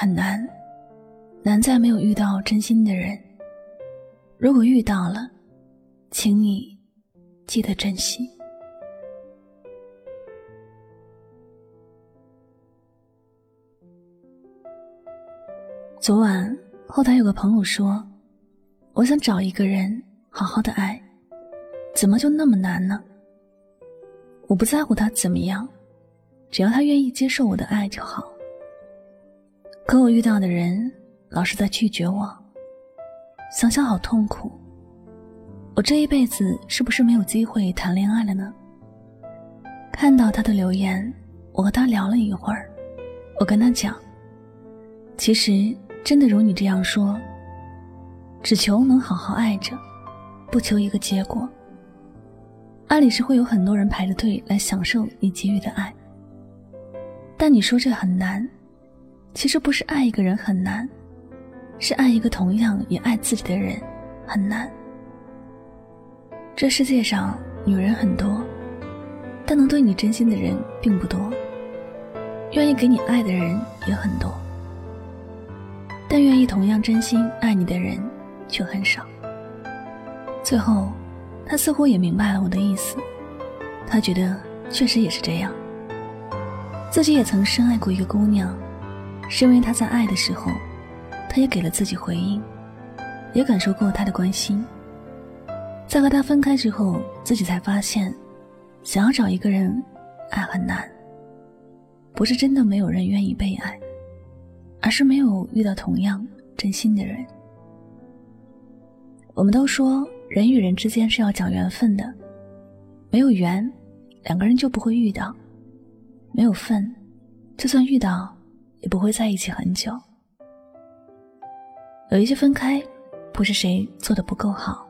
很难，难在没有遇到真心的人。如果遇到了，请你记得珍惜。昨晚后台有个朋友说：“我想找一个人好好的爱，怎么就那么难呢？”我不在乎他怎么样，只要他愿意接受我的爱就好。可我遇到的人老是在拒绝我，想想好痛苦。我这一辈子是不是没有机会谈恋爱了呢？看到他的留言，我和他聊了一会儿。我跟他讲，其实真的如你这样说，只求能好好爱着，不求一个结果。爱里是会有很多人排着队来享受你给予的爱，但你说这很难。其实不是爱一个人很难，是爱一个同样也爱自己的人很难。这世界上女人很多，但能对你真心的人并不多；愿意给你爱的人也很多，但愿意同样真心爱你的人却很少。最后，他似乎也明白了我的意思，他觉得确实也是这样，自己也曾深爱过一个姑娘。是因为他在爱的时候，他也给了自己回应，也感受过他的关心。在和他分开之后，自己才发现，想要找一个人爱很难。不是真的没有人愿意被爱，而是没有遇到同样真心的人。我们都说人与人之间是要讲缘分的，没有缘，两个人就不会遇到；没有份，就算遇到。也不会在一起很久。有一些分开，不是谁做的不够好，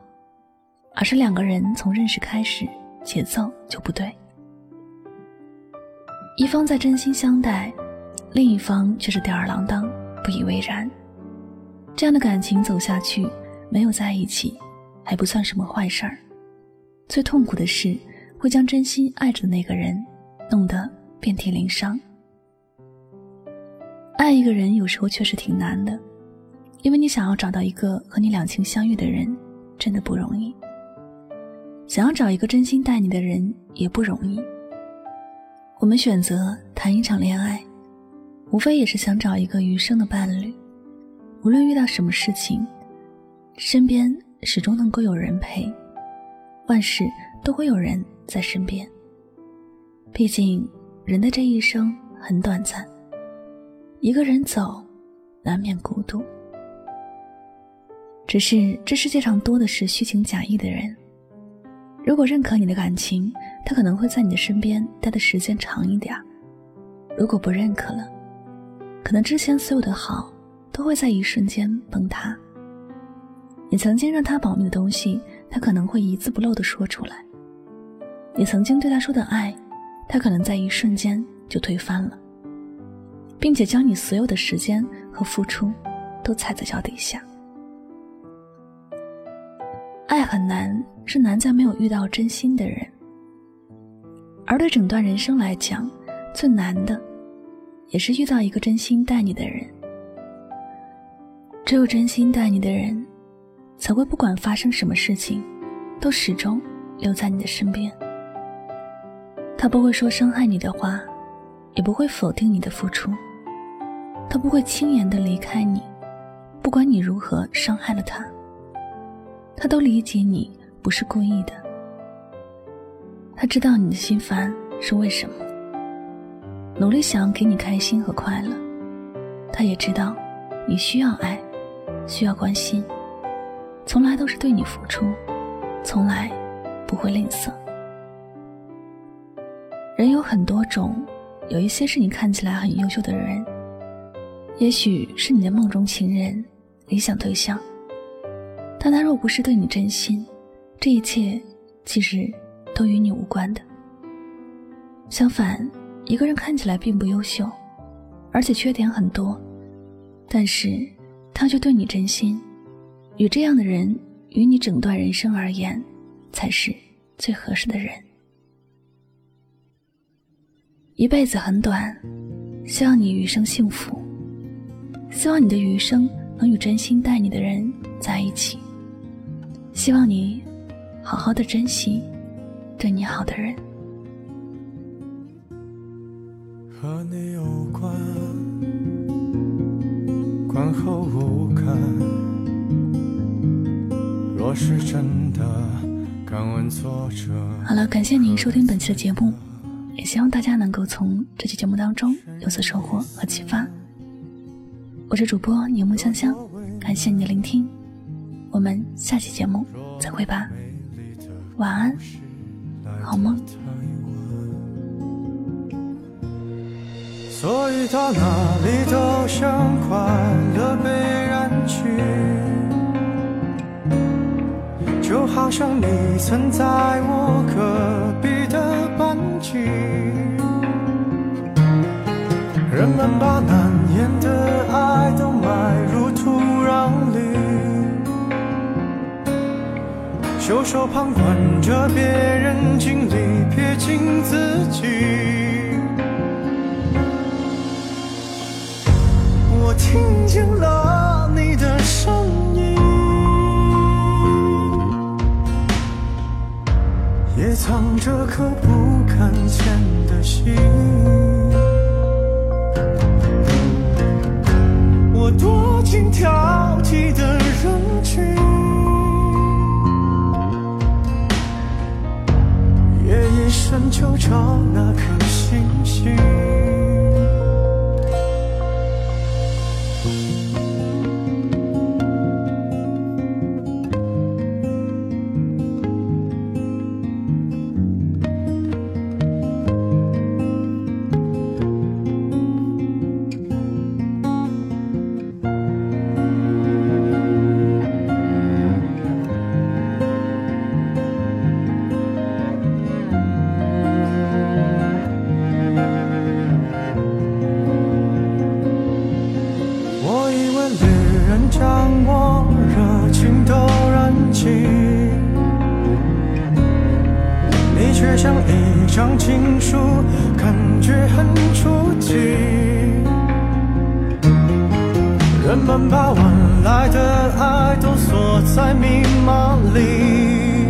而是两个人从认识开始，节奏就不对。一方在真心相待，另一方却是吊儿郎当，不以为然。这样的感情走下去，没有在一起，还不算什么坏事儿。最痛苦的是，会将真心爱着的那个人，弄得遍体鳞伤。爱一个人有时候确实挺难的，因为你想要找到一个和你两情相悦的人，真的不容易。想要找一个真心待你的人也不容易。我们选择谈一场恋爱，无非也是想找一个余生的伴侣。无论遇到什么事情，身边始终能够有人陪，万事都会有人在身边。毕竟，人的这一生很短暂。一个人走，难免孤独。只是这世界上多的是虚情假意的人。如果认可你的感情，他可能会在你的身边待的时间长一点；如果不认可了，可能之前所有的好都会在一瞬间崩塌。你曾经让他保密的东西，他可能会一字不漏的说出来；你曾经对他说的爱，他可能在一瞬间就推翻了。并且将你所有的时间和付出都踩在脚底下。爱很难，是难在没有遇到真心的人。而对整段人生来讲，最难的，也是遇到一个真心待你的人。只有真心待你的人，才会不管发生什么事情，都始终留在你的身边。他不会说伤害你的话，也不会否定你的付出。他不会轻言的离开你，不管你如何伤害了他，他都理解你不是故意的。他知道你的心烦是为什么，努力想要给你开心和快乐。他也知道你需要爱，需要关心，从来都是对你付出，从来不会吝啬。人有很多种，有一些是你看起来很优秀的人，也许是你的梦中情人、理想对象，但他若不是对你真心，这一切其实都与你无关的。相反，一个人看起来并不优秀，而且缺点很多，但是他却对你真心，与这样的人，与你整段人生而言，才是最合适的人。一辈子很短，希望你余生幸福。希望你的余生能与真心待你的人在一起。希望你好好的珍惜对你好的人。和你有关，关后无感。若是真的，敢问作者。好了，感谢您收听本期的节目。也希望大家能够从这期节目当中有所收获和启发。我是主播柠檬香香，感谢你的聆听，我们下期节目再会吧，晚安，好梦。所以到哪里都像快乐被染去，就好像你曾在我隔壁的班级。人们把难年的爱都埋入土壤里，袖手旁观着别人经历，撇清自己。我听见了你的声音，也藏着颗不敢见的心。躲进挑剔的人群，夜夜深就找那颗星星。却像一张情书，感觉很初级。人们把晚来的爱都锁在密码里，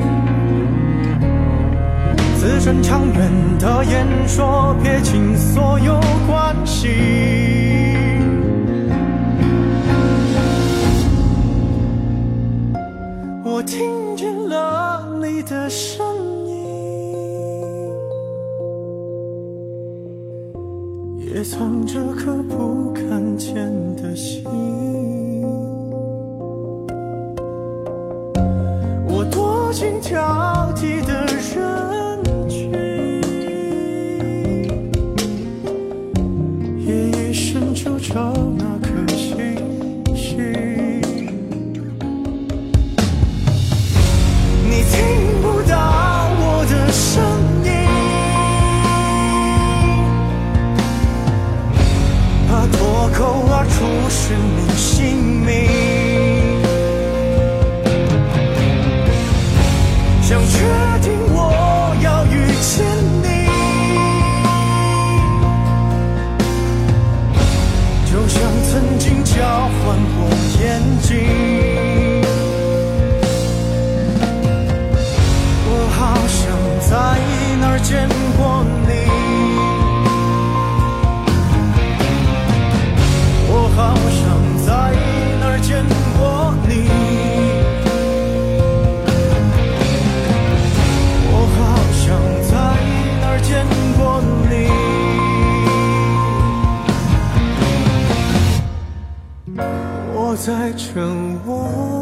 字正腔圆的演说，撇清所有关系。我听见了你的声也藏着颗不敢见的心，我躲进挑确定我要遇见你，就像曾经交换过眼睛，我好像在哪儿见过你。在沉默。